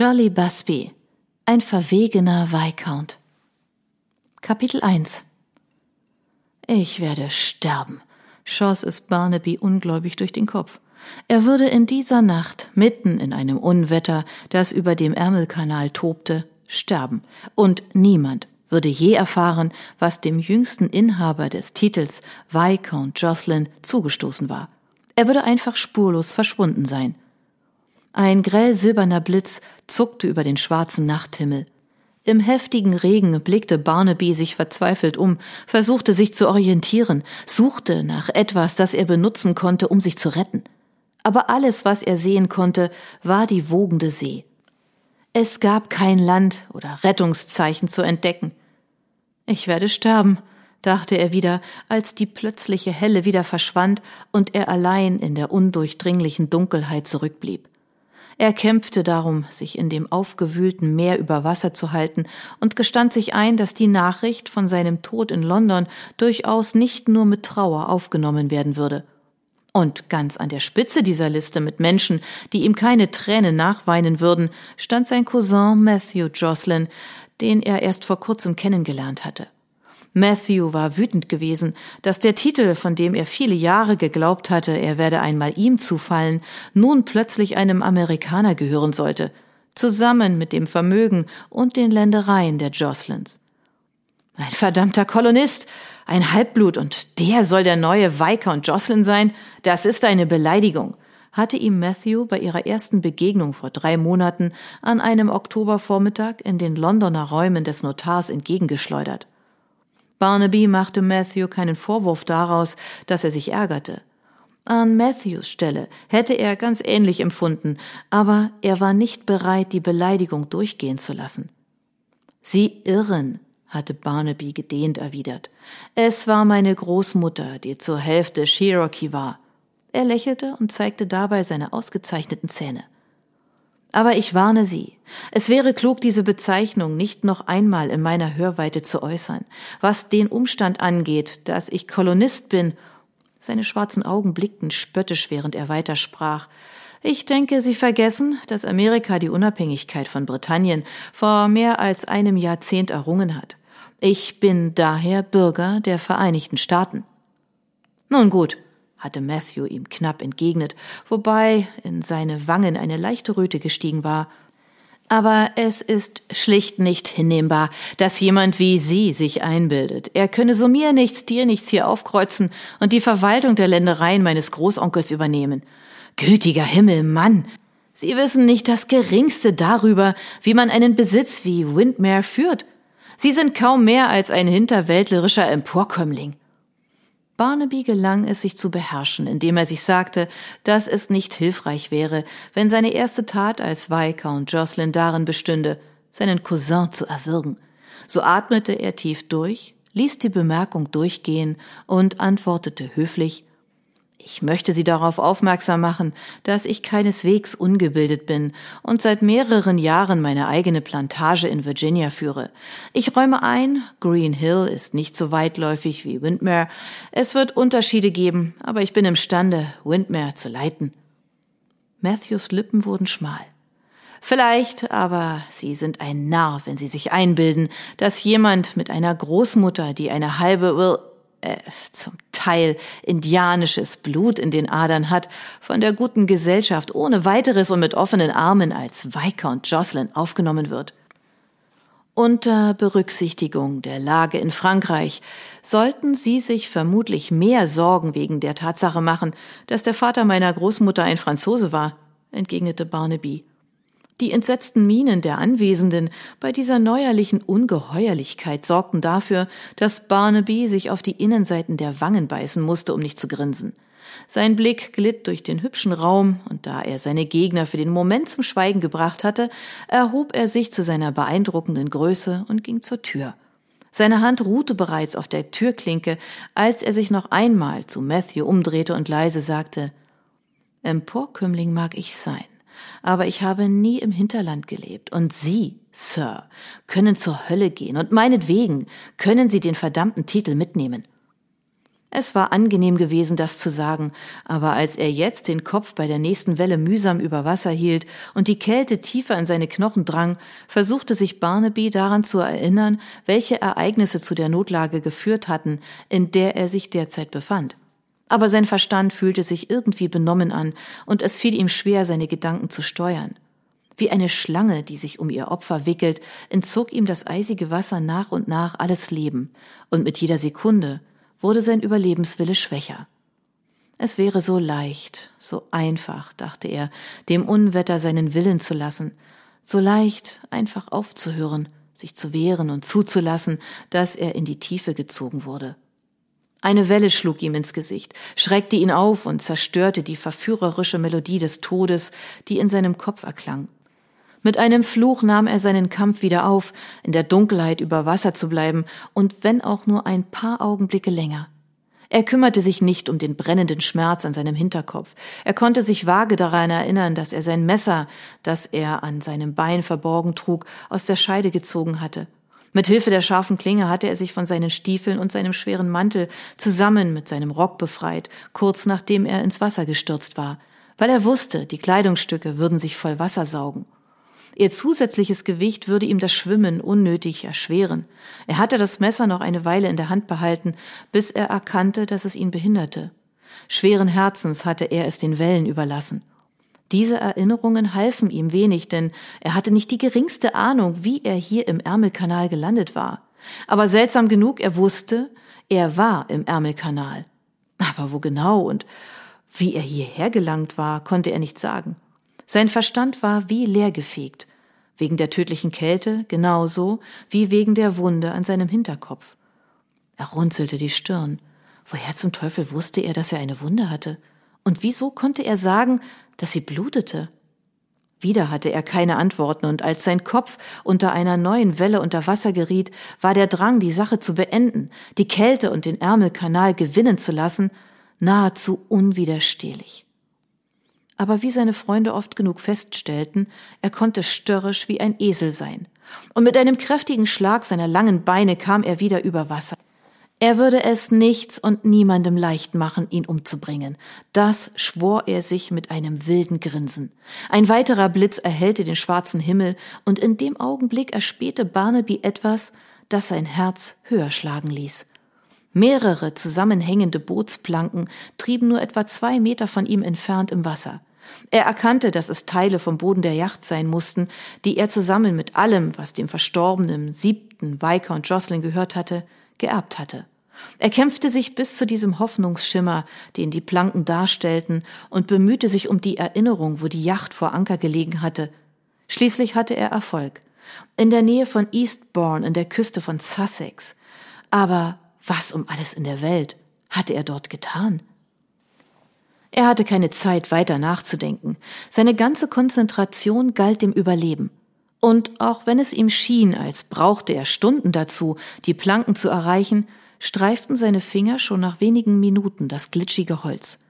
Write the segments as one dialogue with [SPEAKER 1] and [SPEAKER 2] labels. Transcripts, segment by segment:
[SPEAKER 1] Shirley Busby, ein verwegener Viscount. Kapitel 1 Ich werde sterben, schoss es Barnaby ungläubig durch den Kopf. Er würde in dieser Nacht, mitten in einem Unwetter, das über dem Ärmelkanal tobte, sterben, und niemand würde je erfahren, was dem jüngsten Inhaber des Titels Viscount Jocelyn zugestoßen war. Er würde einfach spurlos verschwunden sein. Ein grell silberner Blitz zuckte über den schwarzen Nachthimmel. Im heftigen Regen blickte Barnaby sich verzweifelt um, versuchte sich zu orientieren, suchte nach etwas, das er benutzen konnte, um sich zu retten. Aber alles, was er sehen konnte, war die wogende See. Es gab kein Land oder Rettungszeichen zu entdecken. Ich werde sterben, dachte er wieder, als die plötzliche Helle wieder verschwand und er allein in der undurchdringlichen Dunkelheit zurückblieb. Er kämpfte darum, sich in dem aufgewühlten Meer über Wasser zu halten und gestand sich ein, dass die Nachricht von seinem Tod in London durchaus nicht nur mit Trauer aufgenommen werden würde. Und ganz an der Spitze dieser Liste mit Menschen, die ihm keine Tränen nachweinen würden, stand sein Cousin Matthew Jocelyn, den er erst vor kurzem kennengelernt hatte. Matthew war wütend gewesen, dass der Titel, von dem er viele Jahre geglaubt hatte, er werde einmal ihm zufallen, nun plötzlich einem Amerikaner gehören sollte, zusammen mit dem Vermögen und den Ländereien der Jocelyns. Ein verdammter Kolonist, ein Halbblut und der soll der neue Viscount Jocelyn sein? Das ist eine Beleidigung, hatte ihm Matthew bei ihrer ersten Begegnung vor drei Monaten an einem Oktobervormittag in den Londoner Räumen des Notars entgegengeschleudert. Barnaby machte Matthew keinen Vorwurf daraus, dass er sich ärgerte. An Matthews Stelle hätte er ganz ähnlich empfunden, aber er war nicht bereit, die Beleidigung durchgehen zu lassen. Sie irren, hatte Barnaby gedehnt erwidert. Es war meine Großmutter, die zur Hälfte Cherokee war. Er lächelte und zeigte dabei seine ausgezeichneten Zähne. Aber ich warne Sie, es wäre klug, diese Bezeichnung nicht noch einmal in meiner Hörweite zu äußern. Was den Umstand angeht, dass ich Kolonist bin, seine schwarzen Augen blickten spöttisch, während er weitersprach. Ich denke, Sie vergessen, dass Amerika die Unabhängigkeit von Britannien vor mehr als einem Jahrzehnt errungen hat. Ich bin daher Bürger der Vereinigten Staaten. Nun gut, hatte Matthew ihm knapp entgegnet, wobei in seine Wangen eine leichte Röte gestiegen war. Aber es ist schlicht nicht hinnehmbar, dass jemand wie Sie sich einbildet. Er könne so mir nichts, dir nichts hier aufkreuzen und die Verwaltung der Ländereien meines Großonkels übernehmen. Gütiger Himmel, Mann! Sie wissen nicht das Geringste darüber, wie man einen Besitz wie Windmere führt. Sie sind kaum mehr als ein hinterwäldlerischer Emporkömmling. Barnaby gelang es, sich zu beherrschen, indem er sich sagte, dass es nicht hilfreich wäre, wenn seine erste Tat als Viscount Jocelyn darin bestünde, seinen Cousin zu erwürgen. So atmete er tief durch, ließ die Bemerkung durchgehen und antwortete höflich ich möchte Sie darauf aufmerksam machen, dass ich keineswegs ungebildet bin und seit mehreren Jahren meine eigene Plantage in Virginia führe. Ich räume ein, Green Hill ist nicht so weitläufig wie Windmere. Es wird Unterschiede geben, aber ich bin imstande, Windmere zu leiten. Matthews Lippen wurden schmal. Vielleicht, aber Sie sind ein Narr, wenn Sie sich einbilden, dass jemand mit einer Großmutter, die eine halbe Will äh, zum Teil indianisches Blut in den Adern hat, von der guten Gesellschaft ohne weiteres und mit offenen Armen als Viscount Jocelyn aufgenommen wird. Unter Berücksichtigung der Lage in Frankreich sollten Sie sich vermutlich mehr Sorgen wegen der Tatsache machen, dass der Vater meiner Großmutter ein Franzose war, entgegnete Barnaby. Die entsetzten Mienen der Anwesenden bei dieser neuerlichen Ungeheuerlichkeit sorgten dafür, dass Barnaby sich auf die Innenseiten der Wangen beißen musste, um nicht zu grinsen. Sein Blick glitt durch den hübschen Raum, und da er seine Gegner für den Moment zum Schweigen gebracht hatte, erhob er sich zu seiner beeindruckenden Größe und ging zur Tür. Seine Hand ruhte bereits auf der Türklinke, als er sich noch einmal zu Matthew umdrehte und leise sagte Emporkömmling mag ich sein aber ich habe nie im Hinterland gelebt. Und Sie, Sir, können zur Hölle gehen, und meinetwegen können Sie den verdammten Titel mitnehmen. Es war angenehm gewesen, das zu sagen, aber als er jetzt den Kopf bei der nächsten Welle mühsam über Wasser hielt und die Kälte tiefer in seine Knochen drang, versuchte sich Barnaby daran zu erinnern, welche Ereignisse zu der Notlage geführt hatten, in der er sich derzeit befand. Aber sein Verstand fühlte sich irgendwie benommen an, und es fiel ihm schwer, seine Gedanken zu steuern. Wie eine Schlange, die sich um ihr Opfer wickelt, entzog ihm das eisige Wasser nach und nach alles Leben, und mit jeder Sekunde wurde sein Überlebenswille schwächer. Es wäre so leicht, so einfach, dachte er, dem Unwetter seinen Willen zu lassen, so leicht, einfach aufzuhören, sich zu wehren und zuzulassen, dass er in die Tiefe gezogen wurde. Eine Welle schlug ihm ins Gesicht, schreckte ihn auf und zerstörte die verführerische Melodie des Todes, die in seinem Kopf erklang. Mit einem Fluch nahm er seinen Kampf wieder auf, in der Dunkelheit über Wasser zu bleiben, und wenn auch nur ein paar Augenblicke länger. Er kümmerte sich nicht um den brennenden Schmerz an seinem Hinterkopf. Er konnte sich vage daran erinnern, dass er sein Messer, das er an seinem Bein verborgen trug, aus der Scheide gezogen hatte. Mit Hilfe der scharfen Klinge hatte er sich von seinen Stiefeln und seinem schweren Mantel zusammen mit seinem Rock befreit, kurz nachdem er ins Wasser gestürzt war, weil er wusste, die Kleidungsstücke würden sich voll Wasser saugen. Ihr zusätzliches Gewicht würde ihm das Schwimmen unnötig erschweren. Er hatte das Messer noch eine Weile in der Hand behalten, bis er erkannte, dass es ihn behinderte. Schweren Herzens hatte er es den Wellen überlassen. Diese Erinnerungen halfen ihm wenig, denn er hatte nicht die geringste Ahnung, wie er hier im Ärmelkanal gelandet war. Aber seltsam genug, er wusste, er war im Ärmelkanal. Aber wo genau und wie er hierher gelangt war, konnte er nicht sagen. Sein Verstand war wie leergefegt, wegen der tödlichen Kälte genauso wie wegen der Wunde an seinem Hinterkopf. Er runzelte die Stirn. Woher zum Teufel wusste er, dass er eine Wunde hatte? Und wieso konnte er sagen, dass sie blutete? Wieder hatte er keine Antworten, und als sein Kopf unter einer neuen Welle unter Wasser geriet, war der Drang, die Sache zu beenden, die Kälte und den Ärmelkanal gewinnen zu lassen, nahezu unwiderstehlich aber wie seine Freunde oft genug feststellten, er konnte störrisch wie ein Esel sein. Und mit einem kräftigen Schlag seiner langen Beine kam er wieder über Wasser. Er würde es nichts und niemandem leicht machen, ihn umzubringen. Das schwor er sich mit einem wilden Grinsen. Ein weiterer Blitz erhellte den schwarzen Himmel, und in dem Augenblick erspähte Barnaby etwas, das sein Herz höher schlagen ließ. Mehrere zusammenhängende Bootsplanken trieben nur etwa zwei Meter von ihm entfernt im Wasser. Er erkannte, dass es Teile vom Boden der Yacht sein mussten, die er zusammen mit allem, was dem verstorbenen siebten Viscount Jocelyn gehört hatte, geerbt hatte. Er kämpfte sich bis zu diesem Hoffnungsschimmer, den die Planken darstellten, und bemühte sich um die Erinnerung, wo die Yacht vor Anker gelegen hatte. Schließlich hatte er Erfolg. In der Nähe von Eastbourne, in der Küste von Sussex. Aber was um alles in der Welt hatte er dort getan? Er hatte keine Zeit, weiter nachzudenken. Seine ganze Konzentration galt dem Überleben. Und auch wenn es ihm schien, als brauchte er Stunden dazu, die Planken zu erreichen, streiften seine Finger schon nach wenigen Minuten das glitschige Holz.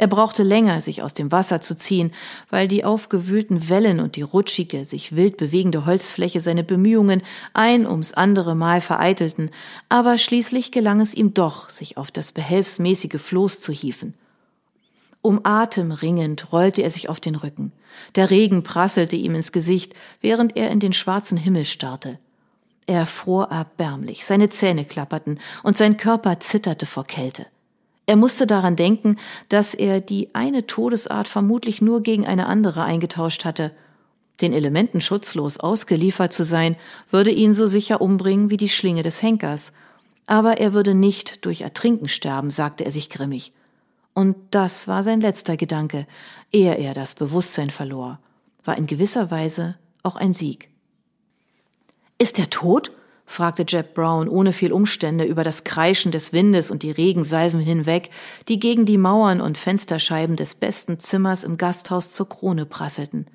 [SPEAKER 1] Er brauchte länger, sich aus dem Wasser zu ziehen, weil die aufgewühlten Wellen und die rutschige, sich wild bewegende Holzfläche seine Bemühungen ein ums andere Mal vereitelten, aber schließlich gelang es ihm doch, sich auf das behelfsmäßige Floß zu hieven. Um Atem ringend rollte er sich auf den Rücken. Der Regen prasselte ihm ins Gesicht, während er in den schwarzen Himmel starrte. Er fror erbärmlich, seine Zähne klapperten und sein Körper zitterte vor Kälte. Er musste daran denken, dass er die eine Todesart vermutlich nur gegen eine andere eingetauscht hatte. Den Elementen schutzlos ausgeliefert zu sein, würde ihn so sicher umbringen wie die Schlinge des Henkers. Aber er würde nicht durch Ertrinken sterben, sagte er sich grimmig. Und das war sein letzter Gedanke, ehe er das Bewusstsein verlor, war in gewisser Weise auch ein Sieg. Ist er tot? fragte Jeb Brown ohne viel Umstände über das Kreischen des Windes und die Regensalven hinweg, die gegen die Mauern und Fensterscheiben des besten Zimmers im Gasthaus zur Krone prasselten.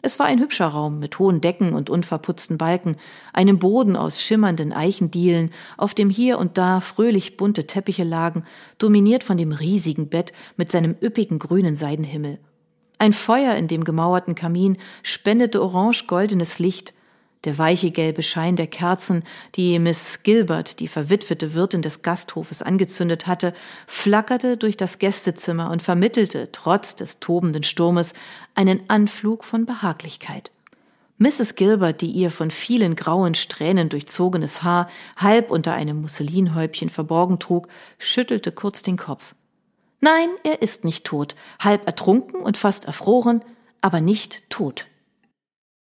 [SPEAKER 1] Es war ein hübscher Raum mit hohen Decken und unverputzten Balken, einem Boden aus schimmernden Eichendielen, auf dem hier und da fröhlich bunte Teppiche lagen, dominiert von dem riesigen Bett mit seinem üppigen grünen Seidenhimmel. Ein Feuer in dem gemauerten Kamin spendete orange-goldenes Licht, Der weiche gelbe Schein der Kerzen, die Miss Gilbert, die verwitwete Wirtin des Gasthofes, angezündet hatte, flackerte durch das Gästezimmer und vermittelte, trotz des tobenden Sturmes, einen Anflug von Behaglichkeit. Mrs. Gilbert, die ihr von vielen grauen Strähnen durchzogenes Haar halb unter einem Musselinhäubchen verborgen trug, schüttelte kurz den Kopf. Nein, er ist nicht tot, halb ertrunken und fast erfroren, aber nicht tot.